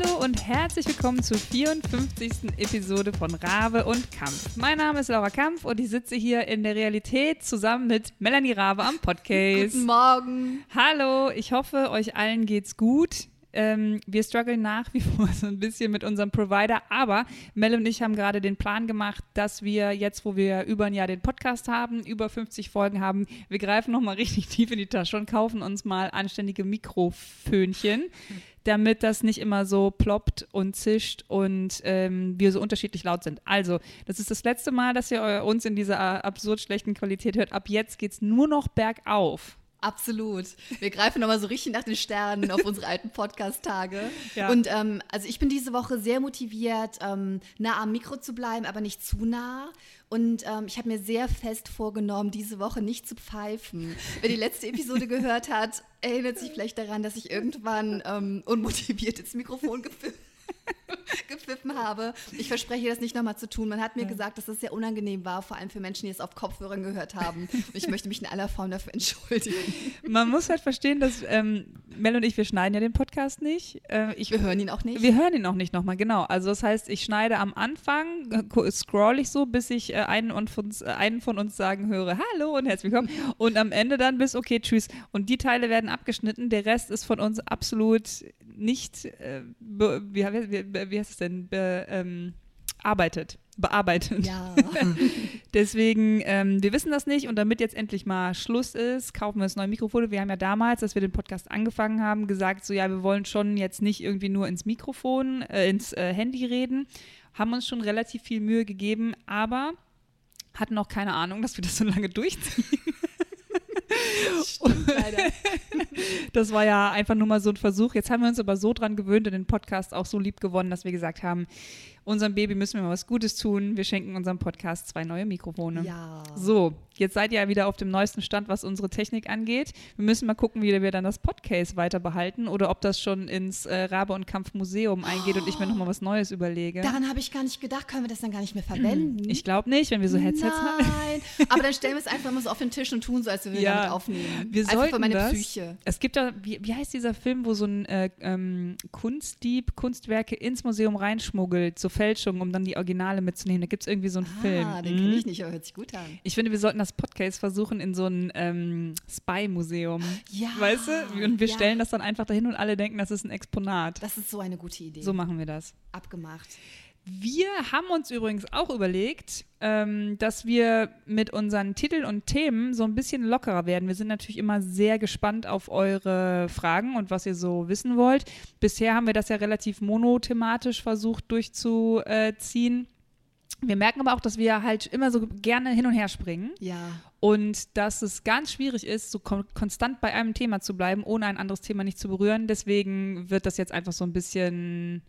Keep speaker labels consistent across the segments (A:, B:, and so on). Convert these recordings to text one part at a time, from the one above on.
A: Hallo und herzlich willkommen zur 54. Episode von Rabe und Kampf. Mein Name ist Laura Kampf und ich sitze hier in der Realität zusammen mit Melanie Rabe am Podcast.
B: Guten Morgen.
A: Hallo, ich hoffe, euch allen geht's gut. Ähm, wir strugglen nach wie vor so ein bisschen mit unserem Provider, aber Mel und ich haben gerade den Plan gemacht, dass wir jetzt, wo wir über ein Jahr den Podcast haben, über 50 Folgen haben, wir greifen nochmal richtig tief in die Tasche und kaufen uns mal anständige Mikrofönchen, damit das nicht immer so ploppt und zischt und ähm, wir so unterschiedlich laut sind. Also, das ist das letzte Mal, dass ihr uns in dieser absurd schlechten Qualität hört. Ab jetzt geht es nur noch bergauf.
B: Absolut. Wir greifen nochmal so richtig nach den Sternen auf unsere alten Podcast-Tage.
A: Ja.
B: Und ähm, also ich bin diese Woche sehr motiviert, ähm, nah am Mikro zu bleiben, aber nicht zu nah. Und ähm, ich habe mir sehr fest vorgenommen, diese Woche nicht zu pfeifen. Wer die letzte Episode gehört hat, erinnert sich vielleicht daran, dass ich irgendwann ähm, unmotiviert ins Mikrofon gepfiffen gepfiffen habe. Ich verspreche das nicht nochmal zu tun. Man hat mir
A: Ja.
B: gesagt, dass es sehr unangenehm war, vor allem für Menschen, die es auf Kopfhörern gehört haben. Und ich möchte mich in aller Form dafür entschuldigen.
A: Man muss halt verstehen, dass ähm, Mel und ich, wir schneiden ja den Podcast nicht. Äh, ich,
B: Wir hören ihn auch nicht.
A: wir hören ihn auch nicht nochmal, genau. Also das heißt, ich schneide am Anfang, äh, scroll ich so, bis ich äh, einen, und von, äh, einen von uns sagen höre, hallo und herzlich willkommen. Und am Ende dann bis, okay, tschüss. Und die Teile werden abgeschnitten. Der Rest ist von uns absolut nicht, äh, be, wie, wie, wie heißt es denn, be, ähm, arbeitet, bearbeitet.
B: Ja.
A: Deswegen, ähm, wir wissen das nicht und damit jetzt endlich mal Schluss ist, kaufen wir das neue Mikrofon. Wir haben ja damals, als wir den Podcast angefangen haben, gesagt, so ja, wir wollen schon jetzt nicht irgendwie nur ins Mikrofon, äh, ins äh, Handy reden, haben uns schon relativ viel Mühe gegeben, aber hatten auch keine Ahnung, dass wir das so lange durchziehen.
B: Stimmt.
A: Das war ja einfach nur mal so ein Versuch. Jetzt haben wir uns aber so dran gewöhnt und den Podcast auch so lieb gewonnen, dass wir gesagt haben, unserem Baby müssen wir mal was Gutes tun. Wir schenken unserem Podcast zwei neue Mikrofone.
B: Ja.
A: So, jetzt seid ihr ja wieder auf dem neuesten Stand, was unsere Technik angeht. Wir müssen mal gucken, wie wir dann das Podcast weiter behalten oder ob das schon ins äh, Rabe- und Kampfmuseum eingeht und ich mir nochmal was Neues überlege.
B: Daran habe ich gar nicht gedacht. Können wir das dann gar nicht mehr verwenden?
A: Ich glaube nicht, wenn wir so Headsets haben.
B: Nein. Aber dann stellen wir es einfach mal so auf den Tisch und tun so, als würden wir
A: Ja,
B: damit aufnehmen.
A: Wir
B: einfach
A: sollten
B: für meine
A: das.
B: Psyche.
A: Es gibt da, wie, wie heißt dieser Film, wo so ein äh, ähm, Kunstdieb Kunstwerke ins Museum reinschmuggelt, so Fälschungen, um dann die Originale mitzunehmen. Da gibt es irgendwie so einen Film.
B: Ah, den
A: Mhm.
B: kenne ich nicht, aber hört sich gut an.
A: Ich finde, wir sollten das Podcast versuchen in so ein ähm, Spy-Museum.
B: Ja.
A: Weißt du? Und wir
B: ja.
A: stellen das dann einfach dahin und alle denken, das ist ein Exponat.
B: Das ist so eine gute Idee.
A: So machen wir das.
B: Abgemacht.
A: Wir haben uns übrigens auch überlegt, ähm, dass wir mit unseren Titeln und Themen so ein bisschen lockerer werden. Wir sind natürlich immer sehr gespannt auf eure Fragen und was ihr so wissen wollt. Bisher haben wir das ja relativ monothematisch versucht durchzuziehen. Wir merken aber auch, dass wir halt immer so gerne hin und her springen
B: Ja.
A: und dass es ganz schwierig ist, so kon konstant bei einem Thema zu bleiben, ohne ein anderes Thema nicht zu berühren. Deswegen wird das jetzt einfach so ein bisschen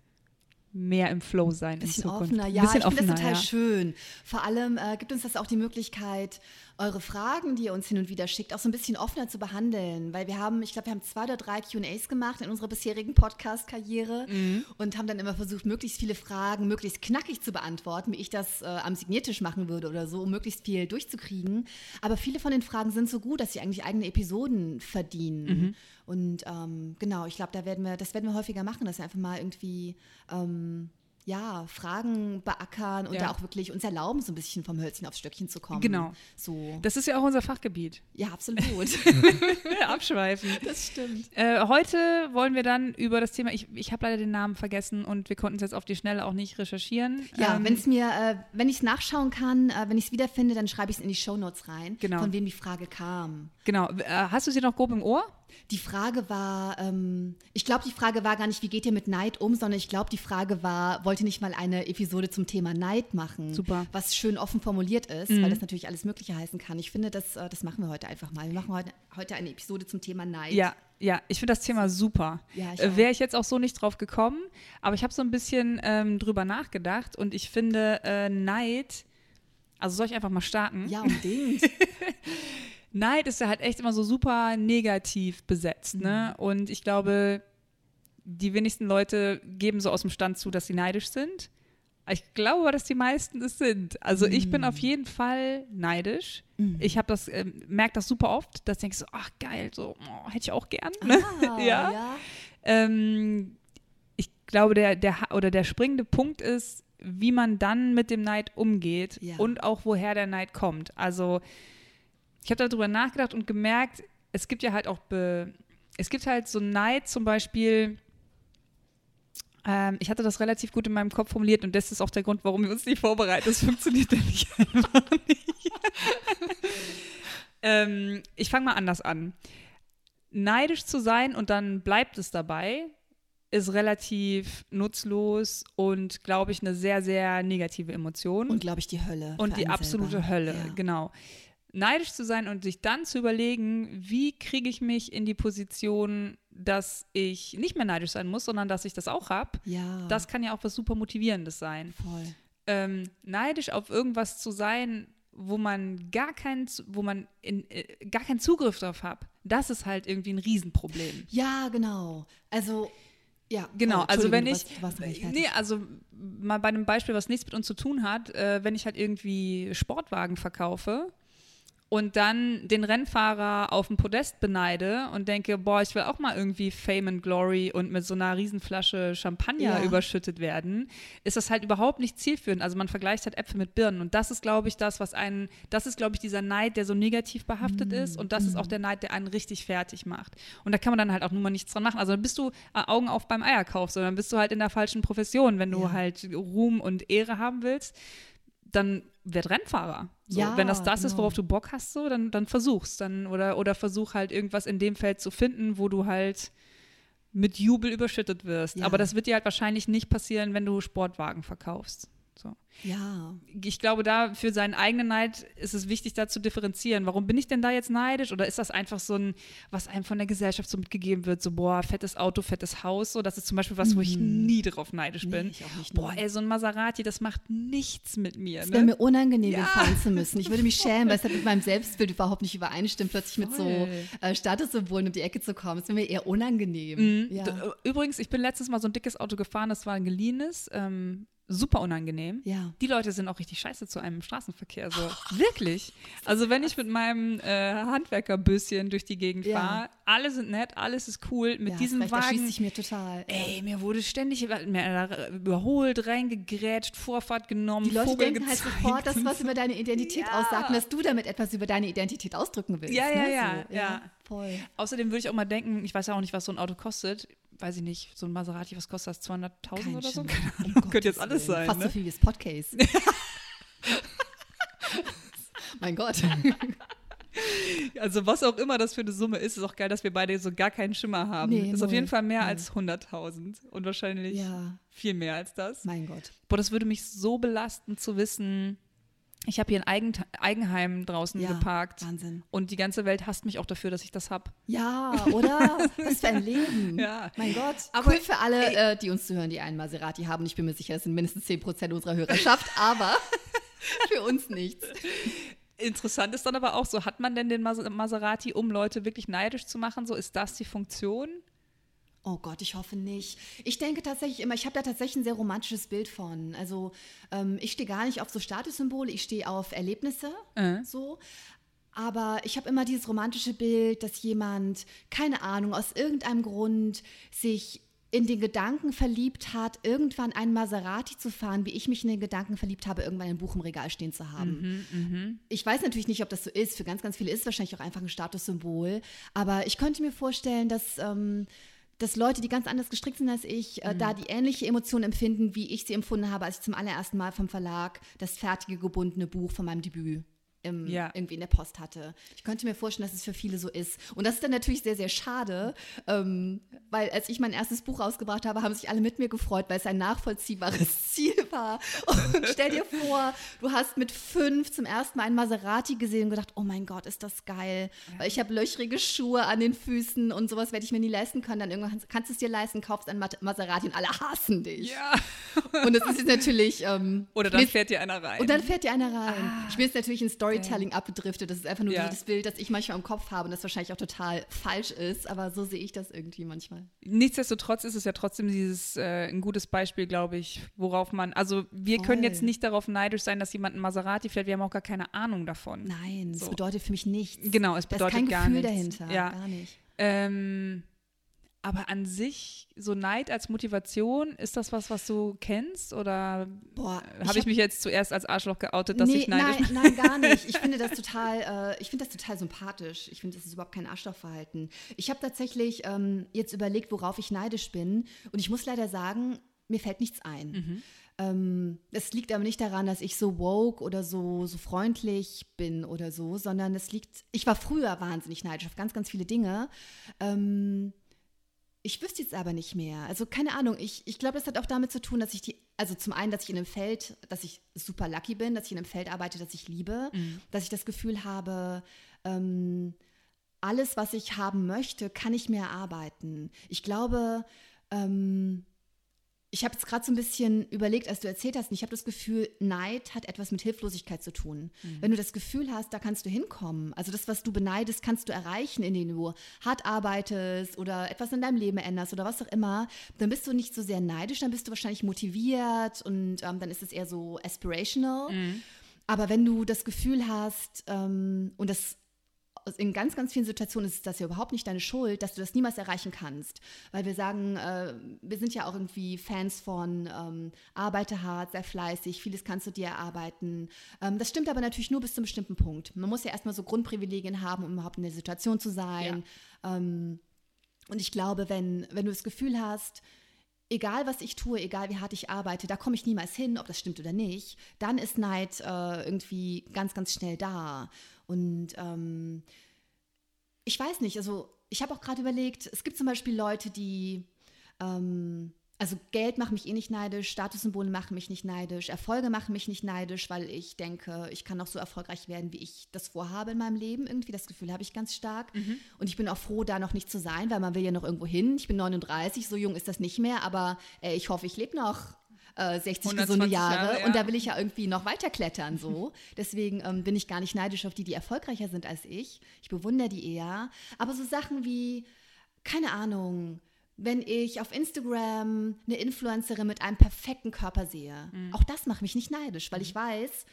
A: mehr im Flow sein
B: bisschen
A: in Zukunft.
B: offener, ja.
A: Bisschen
B: ich finde
A: offener,
B: das total
A: ja.
B: schön. Vor allem äh, gibt uns das auch die Möglichkeit, eure Fragen, die ihr uns hin und wieder schickt, auch so ein bisschen offener zu behandeln. Weil wir haben, ich glaube, wir haben zwei oder drei QAs gemacht in unserer bisherigen Podcast-Karriere
A: Mhm.
B: und haben dann immer versucht, möglichst viele Fragen möglichst knackig zu beantworten, wie ich das äh, am Signiertisch machen würde oder so, um möglichst viel durchzukriegen. Aber viele von den Fragen sind so gut, dass sie eigentlich eigene Episoden verdienen.
A: Mhm.
B: Und ähm, genau, ich glaube, da werden wir, das werden wir häufiger machen, dass wir einfach mal irgendwie ähm, ja, Fragen beackern und
A: Ja.
B: da auch wirklich uns erlauben, so ein bisschen vom Hölzchen aufs Stöckchen zu kommen.
A: Genau.
B: So.
A: Das ist ja auch unser Fachgebiet.
B: ja, absolut.
A: Abschweifen.
B: das stimmt.
A: Äh, heute wollen wir dann über das Thema, ich, ich habe leider den Namen vergessen und wir konnten es jetzt auf die Schnelle auch nicht recherchieren.
B: Ja,
A: Ähm,
B: wenn es mir, äh, wenn ich es nachschauen kann, äh, wenn ich es wiederfinde, dann schreibe ich es in die Shownotes rein,
A: Genau.
B: von wem die Frage kam.
A: Genau. Äh, hast du sie noch grob im Ohr?
B: Die Frage war, ähm, ich glaube, die Frage war gar nicht, wie geht ihr mit Neid um, sondern ich glaube, die Frage war, wollt ihr nicht mal eine Episode zum Thema Neid machen?
A: Super.
B: Was schön offen formuliert ist,
A: Mhm.
B: weil das natürlich alles Mögliche heißen kann. Ich finde, das, äh, das machen wir heute einfach mal. Wir machen heute, heute eine Episode zum Thema Neid.
A: Ja, ja, ich finde das Thema super.
B: Ja, ich
A: äh. Wäre ich jetzt auch so nicht drauf gekommen, aber ich habe so ein bisschen ähm, drüber nachgedacht und ich finde äh, Neid, also soll ich einfach mal starten?
B: Ja, unbedingt.
A: Neid ist ja halt echt immer so super negativ besetzt, ne?
B: Mhm.
A: Und ich glaube, die wenigsten Leute geben so aus dem Stand zu, dass sie neidisch sind. Ich glaube, aber, dass die meisten es sind. Also ich bin
B: Mhm.
A: auf jeden Fall neidisch. Ich habe das, ähm, merke das super oft, dass ich denke so, ach geil, so oh, hätte ich auch gern.
B: Ah,
A: Ja.
B: ja.
A: Ähm, ich glaube, der, der, oder der springende Punkt ist, wie man dann mit dem Neid umgeht
B: Ja.
A: und auch woher der Neid kommt. Also ich habe darüber nachgedacht und gemerkt, es gibt ja halt auch, be es gibt halt so Neid zum Beispiel, ähm, ich hatte das relativ gut in meinem Kopf formuliert und das ist auch der Grund, warum wir uns nicht vorbereiten. Das funktioniert nämlich einfach nicht. ähm, ich fange mal anders an. Neidisch zu sein und dann bleibt es dabei, ist relativ nutzlos und, glaube ich, eine sehr, sehr negative Emotion.
B: Und glaube ich, die Hölle.
A: Und die absolute
B: selber.
A: Hölle,
B: Ja.
A: genau. Neidisch zu sein und sich dann zu überlegen, wie kriege ich mich in die Position, dass ich nicht mehr neidisch sein muss, sondern dass ich das auch habe.
B: Ja,
A: Das kann ja auch was super Motivierendes sein.
B: voll.
A: Ähm, neidisch auf irgendwas zu sein, wo man gar keinen, wo man in, äh, gar keinen Zugriff drauf hat, das ist halt irgendwie ein Riesenproblem.
B: Ja, genau. Also, ja.
A: Genau, also wenn ich,
B: noch nicht fertig.
A: nee, also mal bei einem Beispiel, was nichts mit uns zu tun hat, äh, wenn ich halt irgendwie Sportwagen verkaufe und dann den Rennfahrer auf dem Podest beneide und denke, boah, ich will auch mal irgendwie Fame and Glory und mit so einer Riesenflasche Champagner
B: Ja.
A: überschüttet werden, ist das halt überhaupt nicht zielführend. Also man vergleicht halt Äpfel mit Birnen und das ist, glaube ich, das, was einen, das ist, glaube ich, dieser Neid, der so negativ behaftet ist und das ist auch der Neid, der einen richtig fertig macht. Und da kann man dann halt auch nun mal nichts dran machen. Also dann bist du äh, Augen auf beim Eierkauf, sondern bist du halt in der falschen Profession, wenn du
B: Ja.
A: halt Ruhm und Ehre haben willst dann werd Rennfahrer. So,
B: Ja,
A: wenn das das ist,
B: genau.
A: worauf du Bock hast, so, dann, dann versuch's. Dann, oder, oder versuch halt irgendwas in dem Feld zu finden, wo du halt mit Jubel überschüttet wirst.
B: Ja.
A: Aber das wird dir halt wahrscheinlich nicht passieren, wenn du Sportwagen verkaufst. So.
B: Ja.
A: Ich glaube, da für seinen eigenen Neid ist es wichtig, da zu differenzieren. Warum bin ich denn da jetzt neidisch? Oder ist das einfach so ein, was einem von der Gesellschaft so mitgegeben wird? So, boah, fettes Auto, fettes Haus. So, das ist zum Beispiel was, wo ich nie drauf neidisch
B: Nee,
A: bin.
B: ich auch nicht,
A: Boah, ey, so ein Maserati, das macht nichts mit mir.
B: Es
A: Ne?
B: wäre mir unangenehm,
A: Ja.
B: fahren zu müssen. Ich würde mich schämen, weil es halt mit meinem Selbstbild überhaupt nicht übereinstimmt, plötzlich mit so
A: Voll.
B: äh, Statussymbolen um die Ecke zu kommen. Es wäre mir eher unangenehm.
A: Mhm.
B: Ja.
A: D- Übrigens, ich bin letztes Mal so ein dickes Auto gefahren, das war ein geliehenes, ähm, super unangenehm.
B: Ja.
A: Die Leute sind auch richtig scheiße zu einem im Straßenverkehr. So. Wirklich. Also wenn ich mit meinem äh, Handwerkerbüsschen durch die Gegend
B: Ja.
A: fahre, alle sind nett, alles ist cool. Mit
B: ja,
A: diesem
B: Da
A: Wagen.
B: schließt sich mir total.
A: Ey, mir wurde ständig da überholt, reingegrätscht, Vorfahrt genommen,
B: Die Leute
A: Vogel
B: denken halt sofort, dass was über deine Identität
A: Ja.
B: aussagt und dass du damit etwas über deine Identität ausdrücken willst.
A: Ja, ja,
B: ne?
A: ja,
B: so,
A: ja.
B: Voll.
A: Außerdem würde ich auch mal denken, ich weiß ja auch nicht, was so ein Auto kostet. Weiß ich nicht, so ein Maserati, was kostet das? 200.000
B: Kein
A: oder so? Keine
B: Um
A: Ahnung.
B: Gottes
A: Könnte jetzt alles
B: Willen.
A: sein.
B: Fast
A: ne?
B: so viel wie das Podcast. mein Gott.
A: Also was auch immer das für eine Summe ist, ist auch geil, dass wir beide so gar keinen Schimmer haben.
B: Nee,
A: ist auf
B: null.
A: jeden Fall mehr
B: Null.
A: als 100.000 und wahrscheinlich
B: Ja,
A: viel mehr als das.
B: mein Gott.
A: Boah, das würde mich so belasten zu wissen, ich habe hier ein Eigen Eigenheim draußen
B: Ja,
A: geparkt
B: Wahnsinn.
A: und die ganze Welt hasst mich auch dafür, dass ich das habe.
B: Ja, oder? Was für ein Leben.
A: Ja.
B: Mein Gott.
A: Aber,
B: cool für alle, äh, die uns zuhören, die einen Maserati haben. Ich bin mir sicher, es sind mindestens 10% unserer Hörerschaft, aber für uns nichts.
A: Interessant ist dann aber auch so, hat man denn den Mas Maserati, um Leute wirklich neidisch zu machen? So, ist das die Funktion?
B: Oh Gott, ich hoffe nicht. Ich denke tatsächlich immer, ich habe da tatsächlich ein sehr romantisches Bild von. Also ähm, ich stehe gar nicht auf so Statussymbole, ich stehe auf Erlebnisse.
A: Äh.
B: So. Aber ich habe immer dieses romantische Bild, dass jemand, keine Ahnung, aus irgendeinem Grund sich in den Gedanken verliebt hat, irgendwann einen Maserati zu fahren, wie ich mich in den Gedanken verliebt habe, irgendwann ein Buch im Regal stehen zu haben. Ich weiß natürlich nicht, ob das so ist. Für ganz, ganz viele ist es wahrscheinlich auch einfach ein Statussymbol. Aber ich könnte mir vorstellen, dass, ähm, dass Leute, die ganz anders gestrickt sind als ich, äh, da die ähnliche Emotionen empfinden, wie ich sie empfunden habe, als ich zum allerersten Mal vom Verlag das fertige gebundene Buch von meinem Debüt im,
A: Ja.
B: irgendwie in der Post hatte. Ich könnte mir vorstellen, dass es für viele so ist. Und das ist dann natürlich sehr, sehr schade, ähm, weil als ich mein erstes Buch rausgebracht habe, haben sich alle mit mir gefreut, weil es ein nachvollziehbares Ziel war. Und stell dir vor, du hast mit fünf zum ersten Mal einen Maserati gesehen und gedacht, oh mein Gott, ist das geil. Weil ich habe löchrige Schuhe an den Füßen und sowas werde ich mir nie leisten können. Dann irgendwann kannst du es dir leisten, kaufst ein Maserati und alle hassen dich.
A: Ja.
B: Und das ist jetzt natürlich... Ähm,
A: Oder dann fährt dir einer rein.
B: und dann fährt dir einer rein. ich bin jetzt natürlich in Storytelling abgedriftet. Das ist einfach nur
A: Ja.
B: dieses Bild, das ich manchmal im Kopf habe und das wahrscheinlich auch total falsch ist. Aber so sehe ich das irgendwie manchmal.
A: Nichtsdestotrotz ist es ja trotzdem dieses äh, ein gutes Beispiel, glaube ich, worauf man, also wir können
B: Voll.
A: jetzt nicht darauf neidisch sein, dass jemand ein Maserati fährt, wir haben auch gar keine Ahnung davon.
B: Nein, das
A: So.
B: bedeutet für mich nichts.
A: Genau, es
B: da ist
A: bedeutet
B: kein
A: gar
B: Gefühl
A: nichts.
B: dahinter.
A: Ja.
B: Gar nicht.
A: Ähm, aber an sich, so Neid als Motivation, ist das was, was du kennst? Oder
B: ich
A: habe
B: hab-
A: ich mich jetzt zuerst als Arschloch geoutet, dass
B: nee,
A: ich neidisch
B: nein, nein, gar nicht. Ich finde das total, äh, ich finde das total sympathisch. Ich finde, das ist überhaupt kein Arschlochverhalten. Ich habe tatsächlich ähm, jetzt überlegt, worauf ich neidisch bin. Und ich muss leider sagen, mir fällt nichts ein. Ähm, das liegt aber nicht daran, dass ich so woke oder so, so freundlich bin oder so, sondern es liegt, ich war früher wahnsinnig neidisch auf ganz, ganz viele Dinge. Ähm, ich wüsste jetzt aber nicht mehr. Also keine Ahnung. Ich, ich glaube, das hat auch damit zu tun, dass ich die, also zum einen, dass ich in einem Feld, dass ich super lucky bin, dass ich in einem Feld arbeite, das ich liebe, dass ich das Gefühl habe, ähm, alles, was ich haben möchte, kann ich mir erarbeiten. Ich glaube, ähm, ich habe jetzt gerade so ein bisschen überlegt, als du erzählt hast, und ich habe das Gefühl, Neid hat etwas mit Hilflosigkeit zu tun. Wenn du das Gefühl hast, da kannst du hinkommen, also das, was du beneidest, kannst du erreichen, indem du hart arbeitest oder etwas in deinem Leben änderst oder was auch immer, dann bist du nicht so sehr neidisch, dann bist du wahrscheinlich motiviert und ähm, dann ist es eher so aspirational. Aber wenn du das Gefühl hast, ähm, und das in ganz, ganz vielen Situationen ist das ja überhaupt nicht deine Schuld, dass du das niemals erreichen kannst. Weil wir sagen, äh, wir sind ja auch irgendwie Fans von ähm, arbeite hart, sei fleißig, vieles kannst du dir erarbeiten. Ähm, das stimmt aber natürlich nur bis zu einem bestimmten Punkt. Man muss ja erstmal so Grundprivilegien haben, um überhaupt in der Situation zu sein. Ähm, und ich glaube, wenn, wenn du das Gefühl hast, egal was ich tue, egal wie hart ich arbeite, da komme ich niemals hin, ob das stimmt oder nicht, dann ist Neid äh, irgendwie ganz, ganz schnell da. Und ähm, ich weiß nicht, also ich habe auch gerade überlegt, es gibt zum Beispiel Leute, die, ähm, also Geld macht mich eh nicht neidisch, Statussymbole machen mich nicht neidisch, Erfolge machen mich nicht neidisch, weil ich denke, ich kann auch so erfolgreich werden, wie ich das vorhabe in meinem Leben. Irgendwie das Gefühl habe ich ganz stark. Und ich bin auch froh, da noch nicht zu sein, weil man will ja noch irgendwo hin. Ich bin 39, so jung ist das nicht mehr, aber äh, ich hoffe, ich lebe noch äh, 60 gesunde
A: 120
B: Jahre,
A: Jahre, ja.
B: und da will ich ja irgendwie noch weiter klettern so. Deswegen ähm, bin ich gar nicht neidisch auf die, die erfolgreicher sind als ich. Ich bewundere die eher. Aber so Sachen wie, keine Ahnung, wenn ich auf Instagram eine Influencerin mit einem perfekten Körper sehe, auch das macht mich nicht neidisch, weil ich weiß,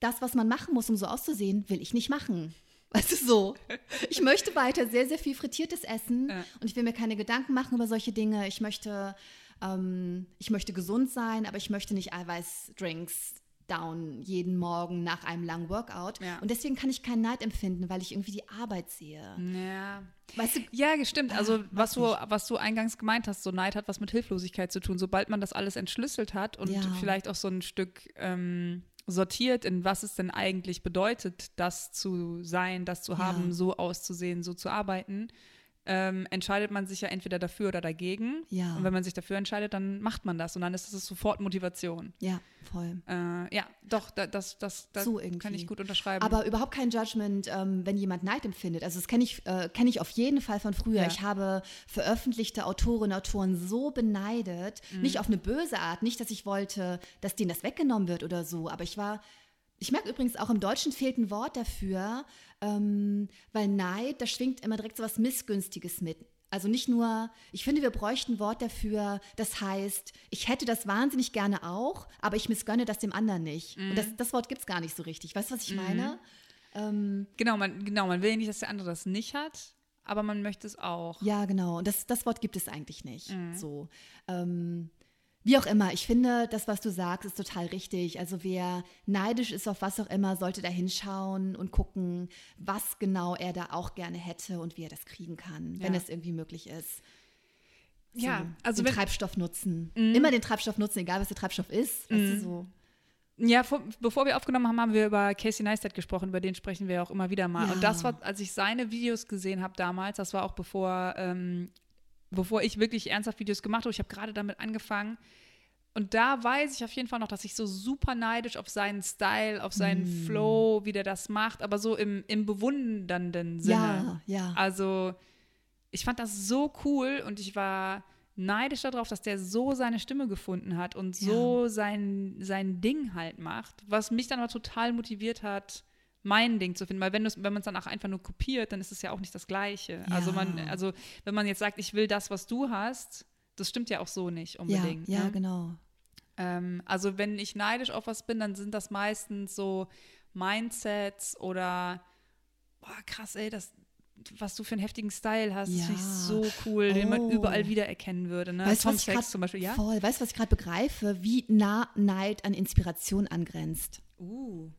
B: das, was man machen muss, um so auszusehen, will ich nicht machen. Du, so. Ich möchte weiter sehr, sehr viel frittiertes essen
A: Ja.
B: und ich will mir keine Gedanken machen über solche Dinge. Ich möchte, ähm, ich möchte gesund sein, aber ich möchte nicht Eiweißdrinks down jeden Morgen nach einem langen Workout.
A: Ja.
B: Und deswegen kann ich keinen Neid empfinden, weil ich irgendwie die Arbeit sehe.
A: Ja.
B: Weißt du,
A: Ja, stimmt. Also
B: Ah,
A: was du, was du eingangs gemeint hast, so Neid hat was mit Hilflosigkeit zu tun. Sobald man das alles entschlüsselt hat und
B: Ja.
A: vielleicht auch so ein Stück ähm, sortiert, in was es denn eigentlich bedeutet, das zu sein, das zu
B: Ja.
A: haben, so auszusehen, so zu arbeiten, ähm, entscheidet man sich ja entweder dafür oder dagegen.
B: Ja.
A: Und wenn man sich dafür entscheidet, dann macht man das und dann ist es sofort Motivation.
B: ja, voll.
A: Äh, ja, doch, da, das, das, das
B: So
A: kann ich gut unterschreiben.
B: Aber überhaupt kein Judgment, ähm, wenn jemand Neid empfindet. Also das kenne ich, äh, kenn ich auf jeden Fall von früher.
A: Ja.
B: Ich habe veröffentlichte Autorinnen und Autoren so beneidet.
A: Mhm.
B: Nicht auf eine böse Art, nicht, dass ich wollte, dass denen das weggenommen wird oder so. Aber ich war, ich merke übrigens auch im Deutschen fehlt ein Wort dafür, ähm, weil Neid, da schwingt immer direkt so was Missgünstiges mit. Also nicht nur, ich finde, wir bräuchten ein Wort dafür, das heißt, ich hätte das wahnsinnig gerne auch, aber ich missgönne das dem anderen nicht. Und das, das Wort gibt es gar nicht so richtig. Weißt du, was ich meine? Ähm,
A: genau, man, genau, man will ja nicht, dass der andere das nicht hat, aber man möchte es auch.
B: ja, genau. Und das, das Wort gibt es eigentlich nicht. So. Ähm, wie auch immer, ich finde, das, was du sagst, ist total richtig. Also wer neidisch ist auf was auch immer, sollte da hinschauen und gucken, was genau er da auch gerne hätte und wie er das kriegen kann, wenn
A: Ja.
B: es irgendwie möglich ist.
A: Ja, also
B: den
A: wenn.
B: Treibstoff nutzen. Immer den Treibstoff nutzen, egal was der Treibstoff ist. Weißt du, so.
A: Ja, vor, bevor wir aufgenommen haben, haben wir über Casey Neistat gesprochen, über den sprechen wir auch immer wieder mal.
B: Ja.
A: Und das war, als ich seine Videos gesehen habe damals, das war auch bevor, ähm, bevor ich wirklich ernsthaft Videos gemacht habe. Ich habe gerade damit angefangen. Und da weiß ich auf jeden Fall noch, dass ich so super neidisch auf seinen Style, auf seinen
B: Mm.
A: Flow, wie der das macht, aber so im, im bewundernden Sinne.
B: Ja, ja.
A: Also ich fand das so cool und ich war neidisch darauf, dass der so seine Stimme gefunden hat und so sein, sein Ding halt macht, was mich dann aber total motiviert hat, mein Ding zu finden. Weil wenn, wenn man es dann auch einfach nur kopiert, dann ist es ja auch nicht das Gleiche. Also man,
B: Ja.
A: also wenn man jetzt sagt, ich will das, was du hast, das stimmt ja auch so nicht
B: Ja,
A: unbedingt.
B: ja,
A: ne?
B: genau.
A: Ähm, also wenn ich neidisch auf was bin, dann sind das meistens so Mindsets oder boah, krass, ey, das, was du für einen heftigen Style hast.
B: Ja.
A: Finde ich so cool, den man
B: Oh.
A: überall wiedererkennen würde. Ne?
B: Weißt
A: Tom Sachs zum Beispiel, ja?
B: Voll. Weißt du, was ich gerade begreife? Wie nah Neid an Inspiration angrenzt.
A: Uh.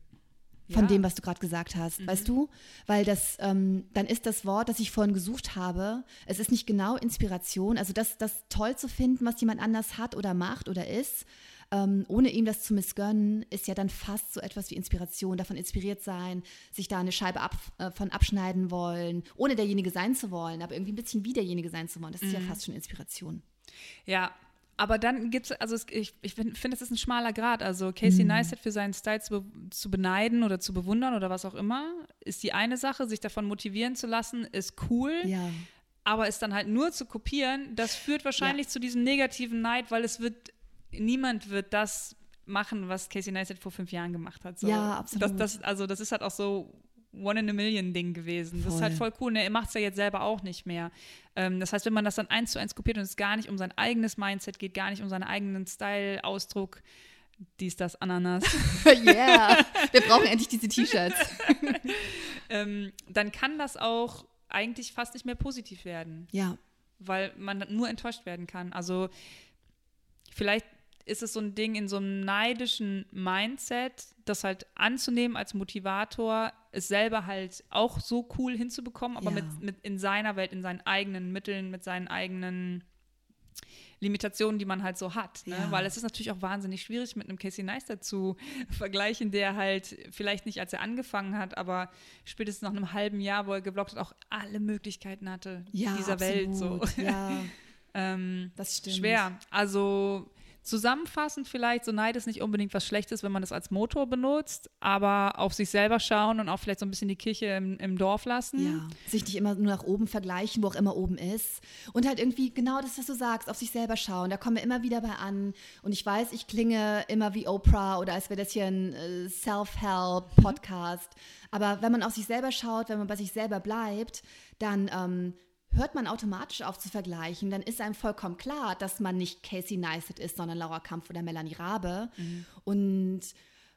B: Von
A: Ja.
B: dem, was du gerade gesagt hast.
A: Mhm.
B: Weißt du? Weil das, ähm, dann ist das Wort, das ich vorhin gesucht habe, es ist nicht genau Inspiration. Also das, das toll zu finden, was jemand anders hat oder macht oder ist, ähm, ohne ihm das zu missgönnen, ist ja dann fast so etwas wie Inspiration, davon inspiriert sein, sich da eine Scheibe ab, äh, von abschneiden wollen, ohne derjenige sein zu wollen, aber irgendwie ein bisschen wie derjenige sein zu wollen. Das ist
A: Mhm.
B: ja fast schon Inspiration.
A: Ja, aber dann gibt es, also es, ich, ich finde, find, das ist ein schmaler Grad. Also Casey
B: Mhm.
A: Neistat für seinen Style zu, zu beneiden oder zu bewundern oder was auch immer, ist die eine Sache. Sich davon motivieren zu lassen, ist cool.
B: Ja.
A: Aber es dann halt nur zu kopieren, das führt wahrscheinlich zu diesem negativen Neid, weil es wird, niemand wird das machen, was Casey Neistat vor fünf Jahren gemacht hat. So.
B: Ja, absolut.
A: Das, das, also das ist halt auch so One in a Million Ding gewesen. Das ist halt voll cool. Und er macht es ja jetzt selber auch nicht mehr. Ähm, das heißt, wenn man das dann eins zu eins kopiert und es gar nicht um sein eigenes Mindset geht, gar nicht um seinen eigenen Style, Ausdruck, dies, das, Ananas,
B: yeah. Wir brauchen endlich diese T-Shirts.
A: ähm, dann kann das auch eigentlich fast nicht mehr positiv werden.
B: Ja.
A: weil man nur enttäuscht werden kann. Also vielleicht ist es so ein Ding in so einem neidischen Mindset, das halt anzunehmen als Motivator, es selber halt auch so cool hinzubekommen, aber
B: Ja.
A: mit, mit in seiner Welt, in seinen eigenen Mitteln, mit seinen eigenen Limitationen, die man halt so hat. Ne?
B: Ja.
A: Weil es ist natürlich auch wahnsinnig schwierig, mit einem Casey Neistat zu vergleichen, der halt vielleicht nicht, als er angefangen hat, aber spätestens nach einem halben Jahr, wo er geblockt hat, auch alle Möglichkeiten hatte
B: Ja,
A: dieser Welt. So.
B: absolut. Ja,
A: ähm,
B: das stimmt.
A: schwer. Also zusammenfassend vielleicht, so Neid ist nicht unbedingt was Schlechtes, wenn man das als Motor benutzt, aber auf sich selber schauen und auch vielleicht so ein bisschen die Kirche im, im Dorf lassen.
B: Ja, sich nicht immer nur nach oben vergleichen, wo auch immer oben ist. Und halt irgendwie genau das, was du sagst, auf sich selber schauen. Da kommen wir immer wieder bei an. Und ich weiß, ich klinge immer wie Oprah oder als wäre das hier ein äh, Self-Help-Podcast. Aber wenn man auf sich selber schaut, wenn man bei sich selber bleibt, dann ähm, hört man automatisch auf zu vergleichen. Dann ist einem vollkommen klar, dass man nicht Casey Neistat ist, sondern Laura Kampf oder Melanie Rabe. Und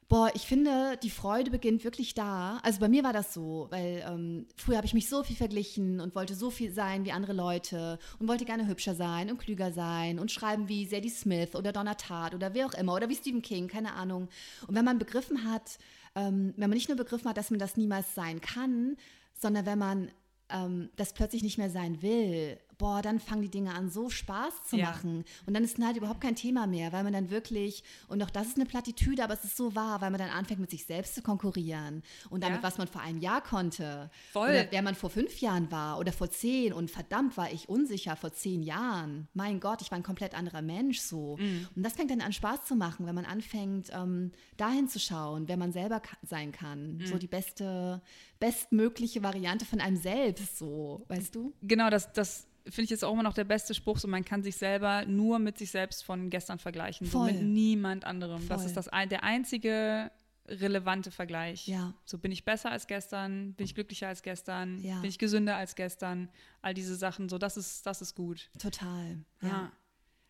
B: Boah, ich finde, die Freude beginnt wirklich da. Also bei mir war das so, weil ähm, früher habe ich mich so viel verglichen und wollte so viel sein wie andere Leute und wollte gerne hübscher sein und klüger sein und schreiben wie Sadie Smith oder Donna Tartt oder wer auch immer oder wie Stephen King, keine Ahnung. Und wenn man begriffen hat, ähm, wenn man nicht nur begriffen hat, dass man das niemals sein kann, sondern wenn man ähm, das plötzlich nicht mehr sein will, boah, dann fangen die Dinge an, so Spaß zu
A: Ja.
B: machen. Und dann ist Neid überhaupt kein Thema mehr, weil man dann wirklich, und auch das ist eine Plattitüde, aber es ist so wahr, weil man dann anfängt, mit sich selbst zu konkurrieren. Und damit,
A: Ja.
B: was man vor einem Jahr konnte.
A: Voll.
B: Oder wer man vor fünf Jahren war oder vor zehn. Und verdammt, war ich unsicher vor zehn Jahren. Mein Gott, ich war ein komplett anderer Mensch so.
A: Mhm.
B: Und das fängt dann an, Spaß zu machen, wenn man anfängt, ähm, dahin zu schauen, wer man selber sein kann.
A: Mhm.
B: So die beste, bestmögliche Variante von einem selbst, so, weißt du?
A: Genau, das, das finde ich jetzt auch immer noch der beste Spruch. So, man kann sich selber nur mit sich selbst von gestern vergleichen, so
B: Voll.
A: mit niemand anderem. Das
B: Voll.
A: ist das, der einzige relevante Vergleich.
B: Ja.
A: So bin ich besser als gestern, bin ich glücklicher als gestern,
B: Ja.
A: bin ich gesünder als gestern, all diese Sachen. So, das ist, das ist gut.
B: Total.
A: Ja.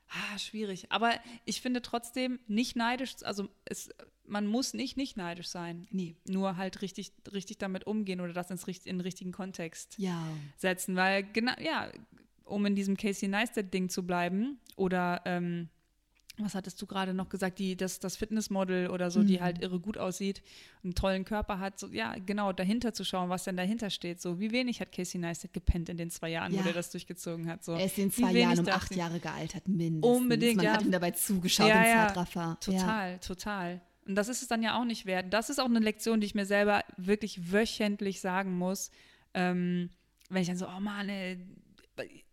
A: Ah, schwierig. Aber ich finde trotzdem nicht neidisch, also es, man muss nicht nicht neidisch sein.
B: Nee.
A: Nur halt richtig, richtig damit umgehen oder das ins, in den richtigen Kontext
B: Ja.
A: setzen, weil genau, ja, um in diesem Casey Neistat-Ding zu bleiben oder ähm, was hattest du gerade noch gesagt, die, das, das Fitnessmodel oder so,
B: Mhm.
A: die halt irre gut aussieht, einen tollen Körper hat, so, ja, genau, dahinter zu schauen, was denn dahinter steht. So, wie wenig hat Casey Neistat gepennt in den zwei Jahren,
B: Ja.
A: wo der das durchgezogen hat. So.
B: Er ist in zwei Jahren um acht Jahre gealtert, mindestens.
A: Unbedingt,
B: Man
A: ja.
B: hat ihm dabei zugeschaut
A: Ja,
B: im
A: ja.
B: Zeitraffer. Ja.
A: Total, total. Und das ist es dann ja auch nicht wert. Das ist auch eine Lektion, die ich mir selber wirklich wöchentlich sagen muss. Ähm, wenn ich dann so, oh Mann, ey,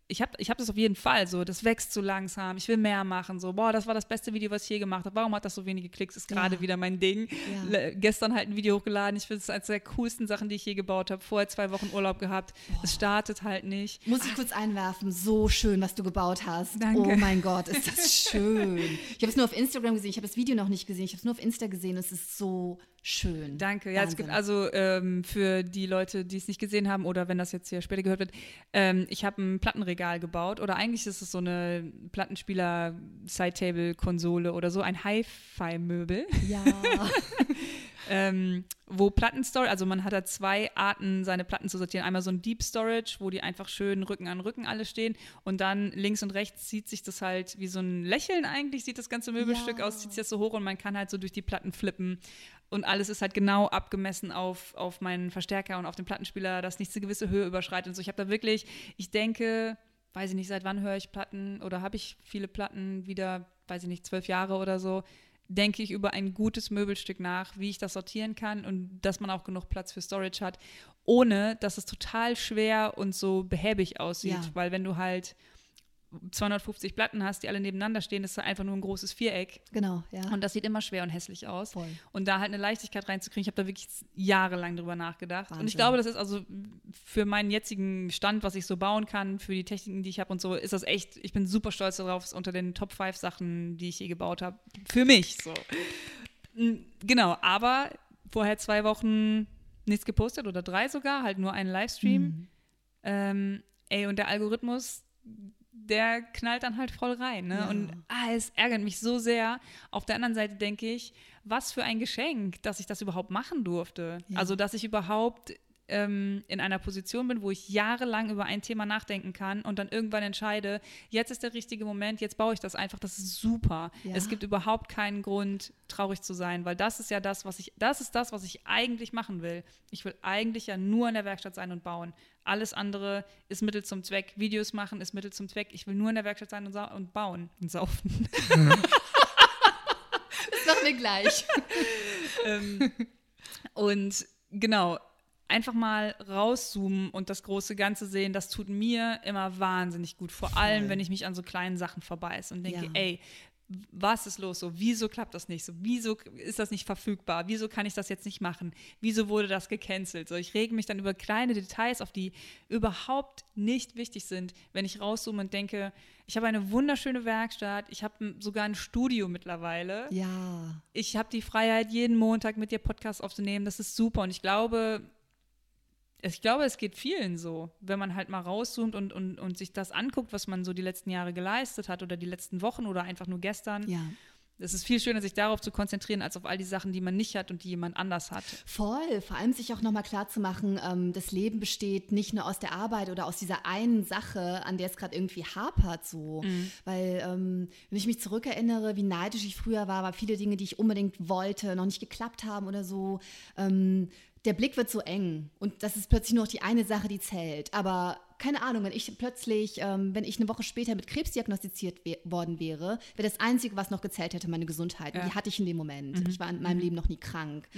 A: ich habe ich hab das auf jeden Fall so, das wächst zu langsam, ich will mehr machen, so, boah, das war das beste Video, was ich je gemacht habe, warum hat das so wenige Klicks, ist gerade
B: Ja.
A: wieder mein Ding.
B: Ja.
A: Gestern halt ein Video hochgeladen, ich finde es eines der coolsten Sachen, die ich je gebaut habe, vorher zwei Wochen Urlaub gehabt, es startet halt nicht.
B: Muss ich kurz einwerfen, so schön, was du gebaut hast.
A: Danke.
B: Oh mein Gott, ist das schön. Ich habe es nur auf Instagram gesehen, ich habe das Video noch nicht gesehen, ich habe es nur auf Insta gesehen, es ist so schön.
A: Danke. Ja, es gibt
B: Wahnsinn.
A: also ähm, für die Leute, die es nicht gesehen haben oder wenn das jetzt hier später gehört wird, ähm, ich habe ein Plattenregal gebaut oder eigentlich ist es so eine Plattenspieler-Side-Table-Konsole oder so, ein Hi-Fi-Möbel.
B: Ja,
A: ähm, wo Plattenstorage, also man hat da zwei Arten, seine Platten zu sortieren. Einmal so ein Deep Storage, wo die einfach schön Rücken an Rücken alle stehen und dann links und rechts zieht sich das halt wie so ein Lächeln eigentlich, sieht das ganze Möbelstück
B: Ja.
A: aus, zieht sich das so hoch und man kann halt so durch die Platten flippen und alles ist halt genau abgemessen auf, auf meinen Verstärker und auf den Plattenspieler, dass nichts eine gewisse Höhe überschreitet und so. Ich habe da wirklich, ich denke, weiß ich nicht, seit wann höre ich Platten oder habe ich viele Platten wieder, weiß ich nicht, zwölf Jahre oder so, denke ich über ein gutes Möbelstück nach, wie ich das sortieren kann und dass man auch genug Platz für Storage hat, ohne dass es total schwer und so behäbig aussieht.
B: Ja.
A: Weil wenn du halt 250 Platten hast, die alle nebeneinander stehen, ist es einfach nur ein großes Viereck.
B: Genau, ja.
A: Und das sieht immer schwer und hässlich aus.
B: Voll.
A: Und da halt eine Leichtigkeit reinzukriegen, ich habe da wirklich jahrelang drüber nachgedacht. Und ich
B: Wahnsinn.
A: glaube, das ist also für meinen jetzigen Stand, was ich so bauen kann, für die Techniken, die ich habe und so, ist das echt, ich bin super stolz darauf, es ist unter den Top 5 Sachen, die ich je gebaut habe. Für mich so. Genau, aber vorher zwei Wochen nichts gepostet oder drei sogar, halt nur einen Livestream.
B: Mhm.
A: Ähm, ey, und der Algorithmus, der knallt dann halt voll rein. Ne?
B: Ja.
A: Und ah, es ärgert mich so sehr. Auf der anderen Seite denke ich, was für ein Geschenk, dass ich das überhaupt machen durfte.
B: Ja.
A: Also, dass ich überhaupt ähm, in einer Position bin, wo ich jahrelang über ein Thema nachdenken kann und dann irgendwann entscheide, jetzt ist der richtige Moment, jetzt baue ich das einfach, das ist super.
B: Ja.
A: Es gibt überhaupt keinen Grund, traurig zu sein, weil das ist ja das, was ich, das ist das, was ich eigentlich machen will. Ich will eigentlich ja nur in der Werkstatt sein und bauen. Alles andere ist Mittel zum Zweck. Videos machen ist Mittel zum Zweck. Ich will nur in der Werkstatt sein und, und bauen und saufen.
B: Das machen wir gleich.
A: ähm, und genau, einfach mal rauszoomen und das große Ganze sehen, das tut mir immer wahnsinnig gut. Vor allem,
B: Voll.
A: wenn ich mich an so kleinen Sachen verbeiße und denke,
B: Ja.
A: ey, was ist los so? Wieso klappt das nicht so? Wieso ist das nicht verfügbar? Wieso kann ich das jetzt nicht machen? Wieso wurde das gecancelt? So, ich rege mich dann über kleine Details auf, die überhaupt nicht wichtig sind, wenn ich rauszoome und denke, ich habe eine wunderschöne Werkstatt, ich habe sogar ein Studio mittlerweile
B: Ja.
A: ich habe die Freiheit, jeden Montag mit dir Podcast aufzunehmen. Das ist super. Und ich glaube, ich glaube, es geht vielen so, wenn man halt mal rauszoomt und, und, und sich das anguckt, was man so die letzten Jahre geleistet hat oder die letzten Wochen oder einfach nur gestern.
B: Ja.
A: Es ist viel schöner, sich darauf zu konzentrieren, als auf all die Sachen, die man nicht hat und die jemand anders hat.
B: Voll, vor allem sich auch nochmal klar zu machen, ähm, das Leben besteht nicht nur aus der Arbeit oder aus dieser einen Sache, an der es gerade irgendwie hapert so. Weil ähm, wenn ich mich zurückerinnere, wie neidisch ich früher war, war viele Dinge, die ich unbedingt wollte, noch nicht geklappt haben oder so. Ähm, der Blick wird so eng und das ist plötzlich nur noch die eine Sache, die zählt. Aber keine Ahnung, wenn ich plötzlich, ähm, wenn ich eine Woche später mit Krebs diagnostiziert worden wäre, wäre das Einzige, was noch gezählt hätte, meine Gesundheit. Und
A: Ja.
B: die hatte ich in dem Moment. Ich war in meinem Leben noch nie krank.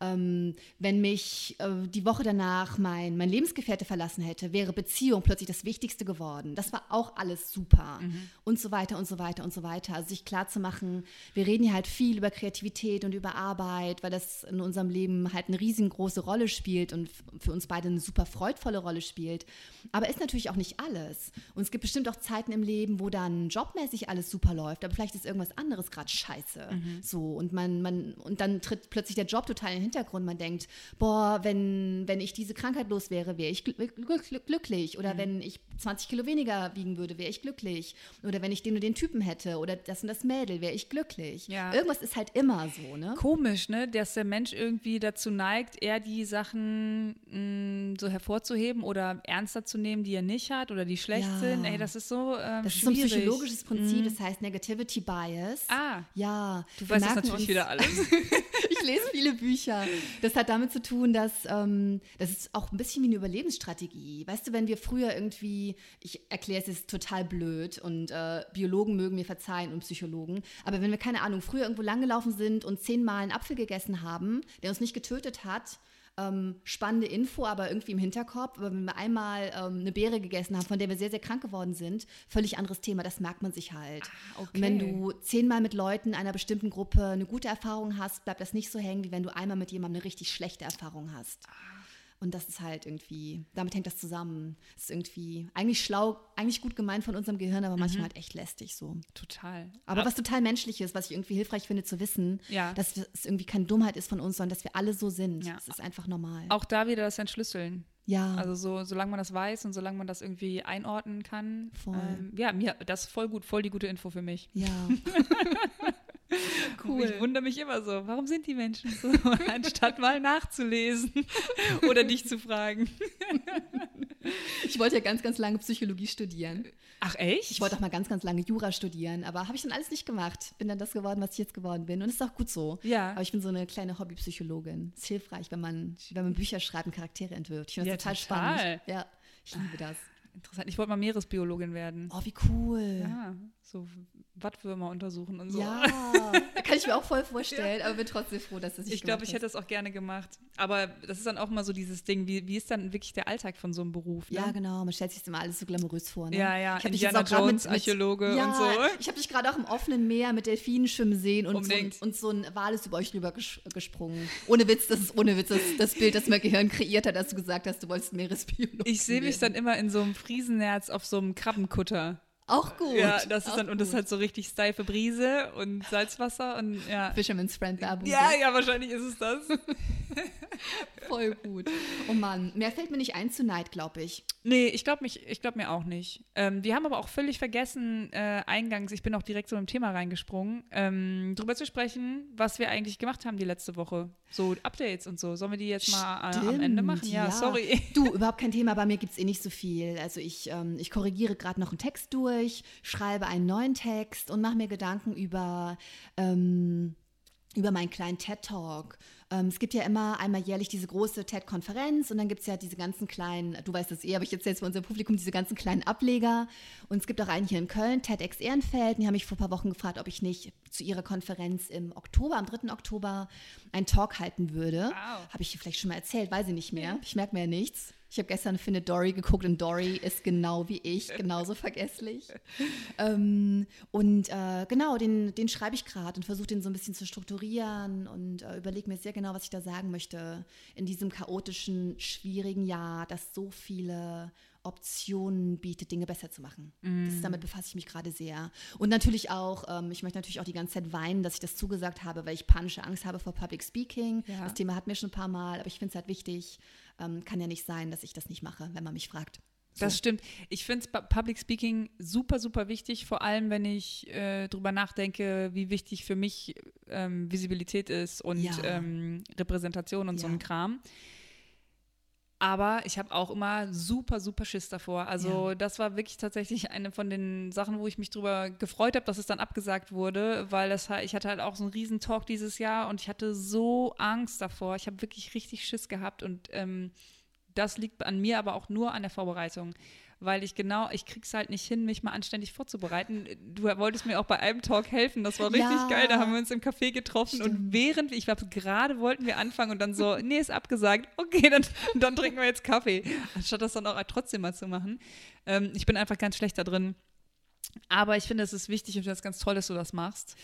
B: Ähm, wenn mich äh, die Woche danach mein, mein Lebensgefährte verlassen hätte, wäre Beziehung plötzlich das Wichtigste geworden. Das war auch alles super. Und so weiter und so weiter und so weiter. Also sich klar zu machen, wir reden hier halt viel über Kreativität und über Arbeit, weil das in unserem Leben halt eine riesengroße Rolle spielt und für uns beide eine super freudvolle Rolle spielt. Aber ist natürlich auch nicht alles. Und es gibt bestimmt auch Zeiten im Leben, wo dann jobmäßig alles super läuft, aber vielleicht ist irgendwas anderes gerade scheiße. So, und man, man, und dann tritt plötzlich der Job total in den Hintergrund. Man denkt, boah, wenn, wenn ich diese Krankheit los wäre, wäre ich gl gl gl glücklich. Oder wenn ich 20 Kilo weniger wiegen würde, wäre ich glücklich. Oder wenn ich den und den Typen hätte oder das und das Mädel, wäre ich glücklich.
A: Ja.
B: Irgendwas ist halt immer so, ne?
A: Komisch, ne? Dass der Mensch irgendwie dazu neigt, eher die Sachen mh, so hervorzuheben oder ernster zu nehmen, die er nicht hat oder die schlecht
B: Ja.
A: sind. Ey, das ist so ähm,
B: Das ist so ein
A: schwierig.
B: psychologisches Prinzip, das heißt Negativity Bias.
A: Ah,
B: Ja,
A: du weißt das natürlich
B: uns-
A: wieder alles.
B: ich lese viele Bücher. Das hat damit zu tun, dass ähm, das ist auch ein bisschen wie eine Überlebensstrategie. Weißt du, wenn wir früher irgendwie, ich erkläre es jetzt total blöd und äh, Biologen mögen mir verzeihen und Psychologen, aber wenn wir keine Ahnung früher irgendwo langgelaufen sind und zehnmal einen Apfel gegessen haben, der uns nicht getötet hat. Ähm, spannende Info, aber irgendwie im Hinterkopf. Aber wenn wir einmal ähm, eine Beere gegessen haben, von der wir sehr, sehr krank geworden sind, völlig anderes Thema, das merkt man sich halt.
A: Ah, okay.
B: Wenn du zehnmal mit Leuten einer bestimmten Gruppe eine gute Erfahrung hast, bleibt das nicht so hängen, wie wenn du einmal mit jemandem eine richtig schlechte Erfahrung hast. Und das ist halt irgendwie, damit hängt das zusammen. Das ist irgendwie eigentlich schlau, eigentlich gut gemeint von unserem Gehirn, aber
A: Mhm.
B: manchmal halt echt lästig so.
A: Total.
B: Aber was total menschlich ist, was ich irgendwie hilfreich finde zu wissen,
A: Ja.
B: dass es irgendwie keine Dummheit ist von uns, sondern dass wir alle so sind.
A: Ja.
B: Das ist einfach normal.
A: Auch da wieder das Entschlüsseln.
B: ja.
A: Also so, solange man das weiß und solange man das irgendwie einordnen kann.
B: Voll.
A: Ähm, ja, mir, das ist voll gut, voll die gute Info für mich.
B: ja.
A: Cool. Ich wundere mich immer so, warum sind die Menschen so, anstatt mal nachzulesen oder dich zu fragen.
B: Ich wollte ja ganz, ganz lange Psychologie studieren.
A: Ach echt?
B: Ich wollte auch mal ganz, ganz lange Jura studieren, aber habe ich dann alles nicht gemacht. Bin dann das geworden, was ich jetzt geworden bin. Und ist auch gut so.
A: Ja.
B: Aber ich bin so eine kleine Hobbypsychologin. Ist hilfreich, wenn man, wenn man Bücher schreibt und Charaktere entwirft. Ich finde das ja, total, total spannend. Ja, ich liebe das.
A: Interessant. Ich wollte mal Meeresbiologin werden.
B: Oh, wie cool.
A: Ja, so Wattwürmer untersuchen und so.
B: Ja, da kann ich mir auch voll vorstellen, ja. aber bin trotzdem froh, dass das
A: nicht Ich glaube, ich hätte das auch gerne gemacht. Aber das ist dann auch mal so dieses Ding, wie, wie ist dann wirklich der Alltag von so einem Beruf?
B: Ne? Ja, genau. Man stellt sich das immer alles so glamourös vor. Ne?
A: Ja, ja. Ich Indiana Jones, mit, Archäologe ja, und so.
B: Ich habe dich gerade auch im offenen Meer mit Delfinen schwimmen sehen und, so, und so ein Wal ist über euch rüber ges gesprungen. Ohne Witz, das ist ohne Witz das, das Bild, das mein Gehirn kreiert hat, als du gesagt hast, du wolltest Meeresbiologe
A: Ich sehe mich dann immer in so einem Friesennerz auf so einem Krabbenkutter.
B: Auch gut.
A: Ja, das ist dann, und das ist halt so richtig steife Brise und Salzwasser und ja.
B: Fisherman's Friend Werbung.
A: Ja, ja, wahrscheinlich ist es das.
B: Voll gut. Oh Mann, mehr fällt mir nicht ein zu Neid, glaube ich.
A: Nee, ich glaube glaub mir auch nicht. Ähm, wir haben aber auch völlig vergessen, äh, eingangs, ich bin auch direkt so im Thema reingesprungen, ähm, drüber zu sprechen, was wir eigentlich gemacht haben die letzte Woche. So Updates und so. Sollen wir die jetzt mal äh, am Ende machen? Ja, ja, sorry.
B: Du, überhaupt kein Thema, bei mir gibt es eh nicht so viel. Also ich, ähm, ich korrigiere gerade noch einen Text durch, schreibe einen neuen Text und mache mir Gedanken über ähm, über meinen kleinen TED-Talk. Ähm, es gibt ja immer einmal jährlich diese große TED-Konferenz und dann gibt es ja diese ganzen kleinen, du weißt das eh, aber ich erzähle es für unser Publikum, diese ganzen kleinen Ableger. Und es gibt auch einen hier in Köln, TEDx Ehrenfeld. Die haben mich vor ein paar Wochen gefragt, ob ich nicht zu ihrer Konferenz im Oktober, am 3. Oktober, einen Talk halten würde. Wow. Habe ich vielleicht schon mal erzählt, weiß ich nicht mehr. Ich merke mir ja nichts. Ich habe gestern Finde Dory geguckt und Dory ist genau wie ich, genauso vergesslich. ähm, und äh, genau, den, den schreibe ich gerade und versuche den so ein bisschen zu strukturieren und äh, überlege mir sehr genau, was ich da sagen möchte in diesem chaotischen, schwierigen Jahr, das so viele Optionen bietet, Dinge besser zu machen. Mm. Das, damit befasse ich mich gerade sehr. Und natürlich auch, ähm, ich möchte natürlich auch die ganze Zeit weinen, dass ich das zugesagt habe, weil ich panische Angst habe vor Public Speaking. Ja. Das Thema hatten wir schon ein paar Mal, aber ich finde es halt wichtig, ähm, kann ja nicht sein, dass ich das nicht mache, wenn man mich fragt.
A: So. Das stimmt. Ich finde Public Speaking super, super wichtig, vor allem wenn ich äh, drüber nachdenke, wie wichtig für mich ähm, Visibilität ist und ja. ähm, Repräsentation und ja. so ein Kram. Aber ich habe auch immer super, super Schiss davor. Also ja. das war wirklich tatsächlich eine von den Sachen, wo ich mich drüber gefreut habe, dass es dann abgesagt wurde, weil das ich hatte halt auch so einen riesen Talk dieses Jahr und ich hatte so Angst davor. Ich habe wirklich richtig Schiss gehabt und ähm, das liegt an mir, aber auch nur an der Vorbereitung weil ich genau, ich krieg's halt nicht hin, mich mal anständig vorzubereiten. Du wolltest mir auch bei einem Talk helfen, das war richtig ja. geil. Da haben wir uns im Café getroffen Stimmt. und während, ich glaube, gerade wollten wir anfangen und dann so, nee, ist abgesagt, okay, dann, dann trinken wir jetzt Kaffee, anstatt das dann auch trotzdem mal zu machen. Ähm, ich bin einfach ganz schlecht da drin aber ich finde, es ist wichtig und ich finde es ganz toll, dass du das machst.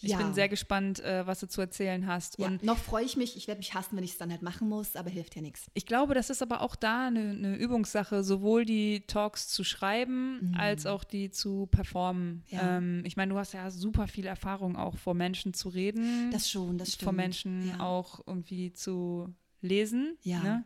A: Ich ja. bin sehr gespannt, äh, was du zu erzählen hast.
B: Ja, und noch freue ich mich. Ich werde mich hassen, wenn ich es dann halt machen muss, aber hilft ja nichts.
A: Ich glaube, das ist aber auch da eine, eine Übungssache, sowohl die Talks zu schreiben, mhm. als auch die zu performen. Ja. Ähm, ich meine, du hast ja super viel Erfahrung auch vor Menschen zu reden.
B: Das schon, das stimmt.
A: Vor Menschen auch irgendwie zu lesen.
B: Ja.
A: Ne?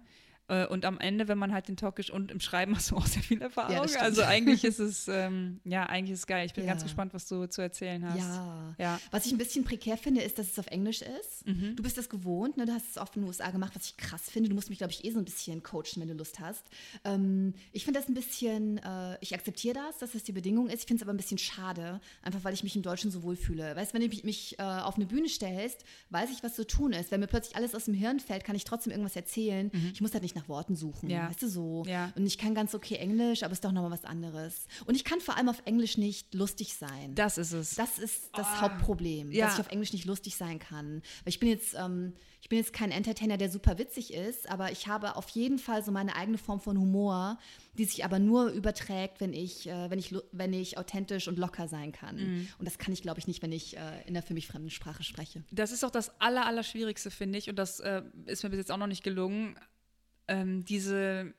A: Äh, und am Ende, wenn man halt den Talk und im Schreiben hast du auch sehr viel Erfahrung. Ja, also eigentlich ist es, ähm, ja, eigentlich ist es geil. Ich bin ja. ganz gespannt, was du zu erzählen hast.
B: Ja. ja. Was ich ein bisschen prekär finde, ist, dass es auf Englisch ist. Mhm. Du bist das gewohnt, ne? du hast es oft in den USA gemacht, was ich krass finde. Du musst mich, glaube ich, eh so ein bisschen coachen, wenn du Lust hast. Ähm, ich finde das ein bisschen, äh, ich akzeptiere das, dass das die Bedingung ist. Ich finde es aber ein bisschen schade, einfach weil ich mich im Deutschen so wohl fühle. Weißt du, wenn du mich, mich äh, auf eine Bühne stellst, weiß ich, was zu tun ist. Wenn mir plötzlich alles aus dem Hirn fällt, kann ich trotzdem irgendwas erzählen. Mhm. Ich muss halt nicht nach Worten suchen. Ja. Weißt du so?
A: Ja.
B: Und ich kann ganz okay Englisch, aber es ist doch nochmal was anderes. Und ich kann vor allem auf Englisch nicht lustig sein.
A: Das ist es.
B: Das ist das oh. Hauptproblem, ja. dass ich auf Englisch nicht lustig sein kann. Weil ich bin jetzt, ähm, ich bin jetzt kein Entertainer, der super witzig ist, aber ich habe auf jeden Fall so meine eigene Form von Humor, die sich aber nur überträgt, wenn ich, äh, wenn ich, wenn ich authentisch und locker sein kann. Mhm. Und das kann ich, glaube ich, nicht, wenn ich äh, in einer für mich fremden Sprache spreche.
A: Das ist auch das Aller, Allerschwierigste, finde ich. Und das äh, ist mir bis jetzt auch noch nicht gelungen ähm, diese,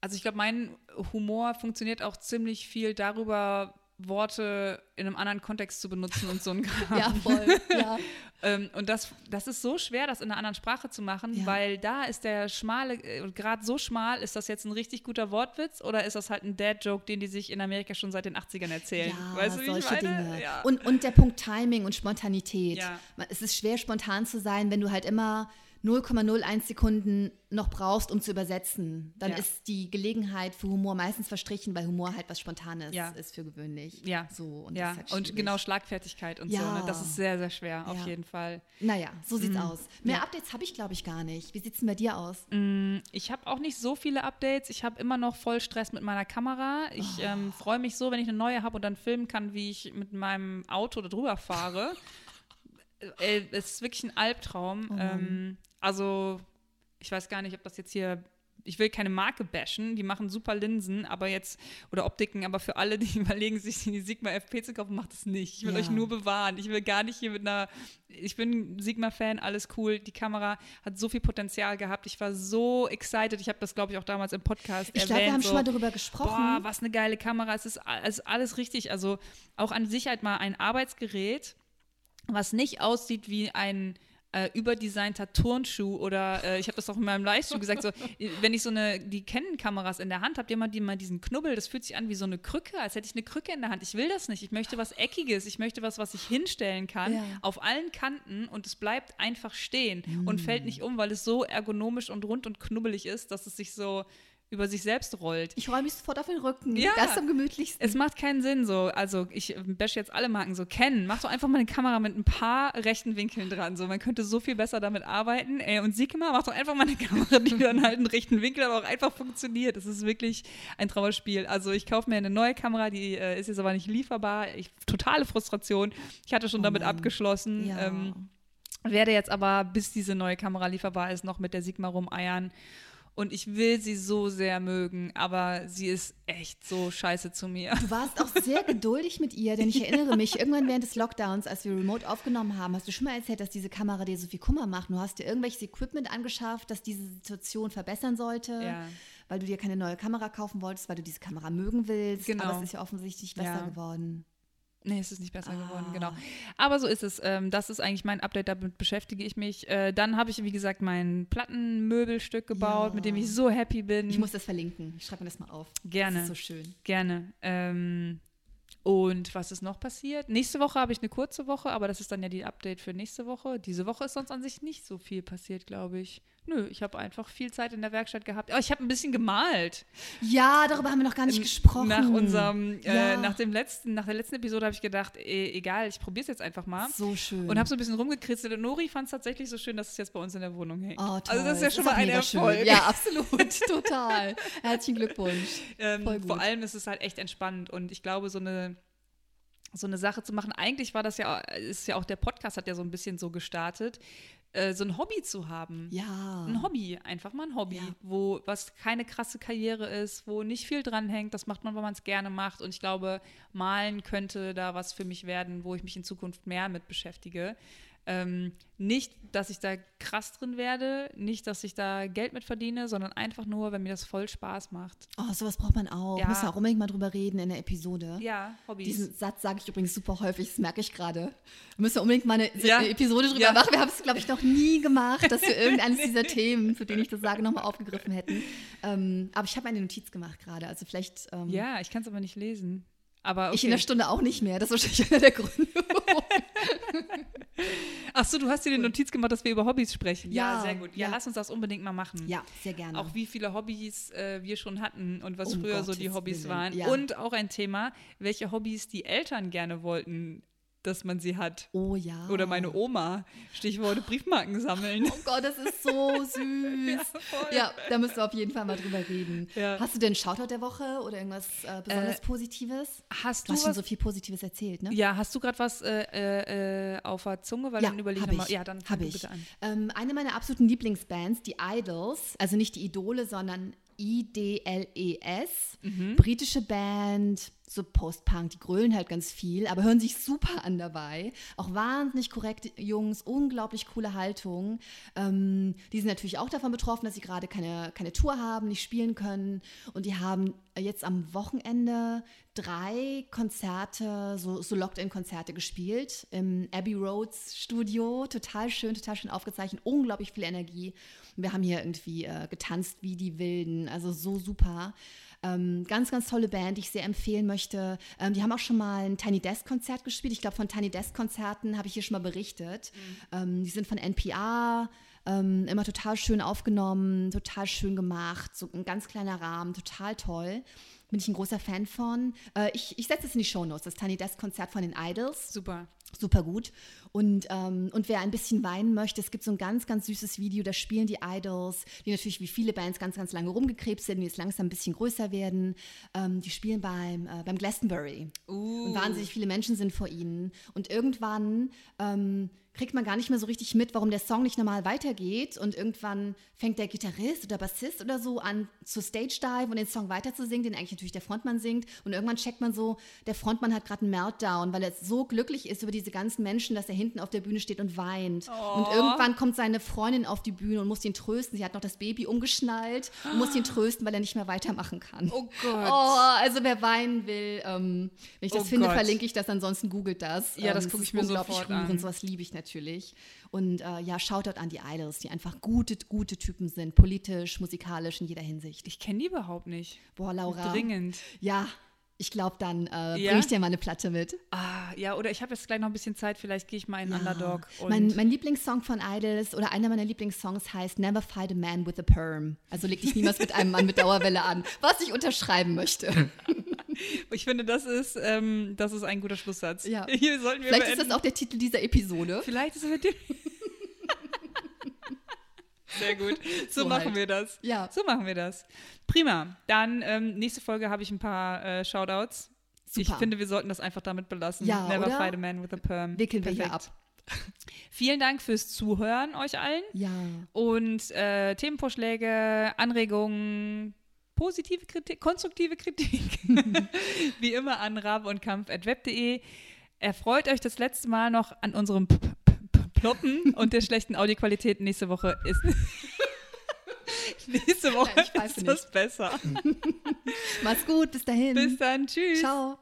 A: also ich glaube, mein Humor funktioniert auch ziemlich viel darüber, Worte in einem anderen Kontext zu benutzen und so ein Kram.
B: Ja, voll. Ja.
A: ähm, und das, das ist so schwer, das in einer anderen Sprache zu machen,
B: Ja.
A: weil da ist der schmale, äh, gerade so schmal, ist das jetzt ein richtig guter Wortwitz oder ist das halt ein Dad-Joke, den die sich in Amerika schon seit den 80ern erzählen?
B: Ja,
A: weißt du, wie
B: solche
A: ich meine?
B: Dinge.
A: Ja.
B: Und, und der Punkt Timing und Spontanität. Es ist schwer, spontan zu sein, wenn du halt immer 0,01 Sekunden noch brauchst, um zu übersetzen. Dann
A: Ja.
B: ist die Gelegenheit für Humor meistens verstrichen, weil Humor halt was Spontanes
A: Ja.
B: ist für gewöhnlich.
A: Ja.
B: So, und
A: ja,
B: halt
A: und genau Schlagfertigkeit und so. Ne? Das ist sehr, sehr schwer, auf jeden Fall.
B: Naja, so sieht's aus. Mehr
A: Mhm.
B: Updates habe ich, glaube ich, gar nicht. Wie sieht's denn bei dir aus?
A: Ich habe auch nicht so viele Updates. Ich habe immer noch voll Stress mit meiner Kamera. Ich
B: Oh.
A: ähm, freue mich so, wenn ich eine neue habe und dann filmen kann, wie ich mit meinem Auto da drüber fahre. äh, es ist wirklich ein Albtraum.
B: Oh
A: ähm, also, ich weiß gar nicht, ob das jetzt hier. Ich will keine Marke bashen, die machen super Linsen, aber jetzt, oder Optiken, aber für alle, die überlegen, sich die Sigma FP zu kaufen, macht es nicht. Ich will
B: Ja.
A: euch nur bewahren. Ich will gar nicht hier mit einer, ich bin Sigma-Fan, alles cool. Die Kamera hat so viel Potenzial gehabt. Ich war so excited. Ich habe das, glaube ich, auch damals im Podcast
B: Ich
A: erwähnt.
B: glaube, wir haben
A: so,
B: schon mal darüber gesprochen.
A: Boah, was eine geile Kamera. Es ist, es ist alles richtig. Also auch an sich halt mal ein Arbeitsgerät, was nicht aussieht wie ein äh, überdesignter Turnschuh oder äh, ich habe das auch in meinem Livestream gesagt, so, wenn ich so eine, die Canon-Kameras in der Hand habe, die haben die mal diesen Knubbel, das fühlt sich an wie so eine Krücke, als hätte ich eine Krücke in der Hand. Ich will das nicht. Ich möchte was Eckiges. Ich möchte was, was ich hinstellen kann,
B: Ja.
A: auf allen Kanten und es bleibt einfach stehen
B: Mm.
A: und fällt nicht um, weil es so ergonomisch und rund und knubbelig ist, dass es sich so über sich selbst rollt.
B: Ich räume mich sofort auf den Rücken.
A: Ja.
B: Das ist am gemütlichsten.
A: Es macht keinen Sinn so. Also ich bashe jetzt alle Marken so. Ken, mach doch einfach mal eine Kamera mit ein paar rechten Winkeln dran. So, man könnte so viel besser damit arbeiten. Ey, und Sigma, mach doch einfach mal eine Kamera, die dann halt einen rechten Winkel, aber auch einfach funktioniert. Das ist wirklich ein Trauerspiel. Also ich kaufe mir eine neue Kamera, die äh, ist jetzt aber nicht lieferbar. Ich, totale Frustration. Ich hatte schon
B: Oh
A: damit
B: Mann.
A: abgeschlossen.
B: ja.
A: Ähm, werde jetzt aber, bis diese neue Kamera lieferbar ist, noch mit der Sigma rumeiern. Und ich will sie so sehr mögen, aber sie ist echt so scheiße zu mir.
B: Du warst auch sehr geduldig mit ihr, denn ich erinnere mich, irgendwann während des Lockdowns, als wir remote aufgenommen haben, hast du schon mal erzählt, dass diese Kamera dir so viel Kummer macht. Du hast dir irgendwelches Equipment angeschafft, das diese Situation verbessern sollte,
A: Ja.
B: weil du dir keine neue Kamera kaufen wolltest, weil du diese Kamera mögen willst.
A: Genau.
B: Aber es ist ja offensichtlich besser
A: Ja.
B: geworden.
A: Nee, es ist nicht besser geworden,
B: Ah.
A: genau. Aber so ist es. Ähm, das ist eigentlich mein Update, damit beschäftige ich mich. Äh, dann habe ich, wie gesagt, mein Plattenmöbelstück gebaut,
B: Ja.
A: mit dem ich so happy bin.
B: Ich muss das verlinken. Ich schreibe mir das mal auf.
A: Gerne.
B: Das ist so schön.
A: Gerne. Ähm, und was ist noch passiert? Nächste Woche habe ich eine kurze Woche, aber das ist dann ja die Update für nächste Woche. Diese Woche ist sonst an sich nicht so viel passiert, glaube ich. Nö, ich habe einfach viel Zeit in der Werkstatt gehabt. Aber ich habe ein bisschen gemalt.
B: Ja, darüber haben wir noch gar nicht gesprochen.
A: Nach unserem, äh,
B: Ja.
A: nach dem letzten, nach der letzten Episode habe ich gedacht, eh, egal, ich probiere es jetzt einfach mal.
B: So schön.
A: Und habe so ein bisschen rumgekritzelt. Und Nori fand es tatsächlich so schön, dass es jetzt bei uns in der Wohnung hängt.
B: Oh, toll.
A: Also das ist ja schon mal
B: auch
A: ein
B: mega schön.
A: Erfolg.
B: Ja, absolut. Total. Herzlichen Glückwunsch.
A: Ähm,
B: Voll gut.
A: vor allem ist es halt echt entspannend und ich glaube, so eine so eine Sache zu machen. Eigentlich war das ja, ist ja auch der Podcast hat ja so ein bisschen so gestartet, äh, so ein Hobby zu haben.
B: Ja.
A: Ein Hobby, einfach mal ein Hobby,
B: Ja.
A: wo was keine krasse Karriere ist, wo nicht viel dran hängt. Das macht man, weil man es gerne macht. Und ich glaube, malen könnte da was für mich werden, wo ich mich in Zukunft mehr mit beschäftige. Ähm, nicht, dass ich da krass drin werde, nicht, dass ich da Geld mit verdiene, sondern einfach nur, wenn mir das voll Spaß macht.
B: Oh, sowas braucht man auch.
A: Ja.
B: Müssen wir auch unbedingt mal drüber reden in der Episode.
A: Ja, Hobbys.
B: Diesen Satz sage ich übrigens super häufig, das merke ich gerade. Müssen wir unbedingt mal eine,
A: Ja.
B: eine Episode drüber
A: Ja.
B: machen. Wir haben es, glaube ich, noch nie gemacht, dass wir irgendeines dieser Themen, zu denen ich das sage, nochmal aufgegriffen hätten. Ähm, aber ich habe eine Notiz gemacht gerade. Also vielleicht. Ähm,
A: Ja, ich kann es aber nicht lesen. Aber okay.
B: Ich in der Stunde auch nicht mehr. Das ist wahrscheinlich einer der Gründe.
A: Ach so, du hast dir die Notiz gemacht, dass wir über Hobbys sprechen. Ja,
B: Ja,
A: sehr gut. Ja,
B: ja.
A: lass uns das unbedingt mal machen.
B: ja, sehr gerne.
A: Auch wie viele Hobbys äh, wir schon hatten und was
B: Um
A: früher so die
B: Gottes
A: Hobbys
B: Willen,
A: waren.
B: ja.
A: Und auch ein Thema, welche Hobbys die Eltern gerne wollten, dass man sie hat.
B: oh ja.
A: Oder meine Oma. Stichwort Briefmarken sammeln.
B: Oh Gott, das ist so süß.
A: voll.
B: Ja, da müssen wir auf jeden Fall mal drüber reden.
A: Ja.
B: Hast du denn Shoutout der Woche oder irgendwas äh, besonders
A: Äh,
B: Positives?
A: Hast
B: Du
A: du
B: hast schon so viel Positives erzählt, ne?
A: ja, hast du gerade was äh, äh, äh, auf der Zunge? Weil dann überlege ich mal. Ja, dann fang
B: hab
A: du
B: ich.
A: bitte an.
B: Ähm, eine meiner absoluten Lieblingsbands, die Idols, also nicht die Idole, sondern I-D-L-E-S,
A: Mhm.
B: britische Band, so Post-Punk, die grölen halt ganz viel, aber hören sich super an dabei. Auch wahnsinnig korrekte Jungs, unglaublich coole Haltung. Ähm, die sind natürlich auch davon betroffen, dass sie gerade keine, keine Tour haben, nicht spielen können. Und die haben jetzt am Wochenende drei Konzerte, so, so Locked-In-Konzerte gespielt im Abbey Roads Studio. Total schön, total schön aufgezeichnet, unglaublich viel Energie. Wir haben hier irgendwie äh, getanzt wie die Wilden, also so super. Ähm, ganz, ganz tolle Band, die ich sehr empfehlen möchte. Ähm, die haben auch schon mal ein Tiny Desk Konzert gespielt. Ich glaube, von Tiny Desk Konzerten habe ich hier schon mal berichtet. Mhm. Ähm, die sind von NPR. Ähm, immer total schön aufgenommen, total schön gemacht, so ein ganz kleiner Rahmen, total toll. Bin ich ein großer Fan von. Äh, ich ich setze es in die Show Notes, das Tiny Desk Konzert von den Idols.
A: Super.
B: Super gut. Und, ähm, und wer ein bisschen weinen möchte, es gibt so ein ganz, ganz süßes Video, da spielen die Idols, die natürlich wie viele Bands ganz, ganz lange rumgekrebst sind, die jetzt langsam ein bisschen größer werden. Ähm, die spielen beim, äh, beim Glastonbury. Uh. Und wahnsinnig viele Menschen sind vor ihnen. Und irgendwann ähm, kriegt man gar nicht mehr so richtig mit, warum der Song nicht normal weitergeht. Und irgendwann fängt der Gitarrist oder Bassist oder so an zu Stage Dive und den Song weiter zu singen, den eigentlich natürlich der Frontmann singt. Und irgendwann checkt man so, der Frontmann hat gerade einen Meltdown, weil er so glücklich ist über diese ganzen Menschen, dass er hinten auf der Bühne steht und weint. Oh. Und irgendwann kommt seine Freundin auf die Bühne und muss ihn trösten. Sie hat noch das Baby umgeschnallt und muss ihn trösten, weil er nicht mehr weitermachen kann.
A: Oh Gott.
B: Oh, also wer weinen will, ähm, wenn ich das oh finde, Gott. verlinke ich das, ansonsten googelt das.
A: Ja, das ähm, gucke ich mir sofort an.
B: Sowas liebe ich natürlich. Und äh, ja, Shoutout an die Idols, die einfach gute, gute Typen sind, politisch, musikalisch in jeder Hinsicht.
A: Ich kenne die überhaupt nicht.
B: Boah, Laura.
A: Dringend.
B: Ja, ich glaube, dann äh, ja? bringe ich dir mal eine Platte mit.
A: Ah, ja, oder ich habe jetzt gleich noch ein bisschen Zeit, vielleicht gehe ich mal in ja. Underdog.
B: mein, mein Lieblingssong von Idols oder einer meiner Lieblingssongs heißt Never Fight a Man with a Perm. Also leg dich niemals mit einem Mann mit Dauerwelle an, was ich unterschreiben möchte.
A: ich finde, das ist, ähm, das ist ein guter Schlusssatz.
B: Ja. Hier sollten wir Vielleicht beenden. ist das auch der Titel dieser Episode.
A: Vielleicht ist es der Titel. Sehr gut. So, so machen halt. wir das.
B: Ja.
A: So machen wir das. Prima. Dann ähm, nächste Folge habe ich ein paar äh, Shoutouts. Super. Ich finde, wir sollten das einfach damit belassen.
B: Ja,
A: Never
B: oder?
A: fight a man with a perm.
B: Wickeln Perfekt. wir hier ab.
A: Vielen Dank fürs Zuhören euch allen.
B: Ja.
A: Und äh, Themenvorschläge, Anregungen, positive Kritik, konstruktive Kritik, wie immer an rab und kampf.web.de. Erfreut euch das letzte Mal noch an unserem P Ploppen und der schlechten Audioqualität nächste Woche ist. nächste Woche Nein, ist das besser.
B: Mach's gut, bis dahin.
A: Bis dann, tschüss.
B: Ciao.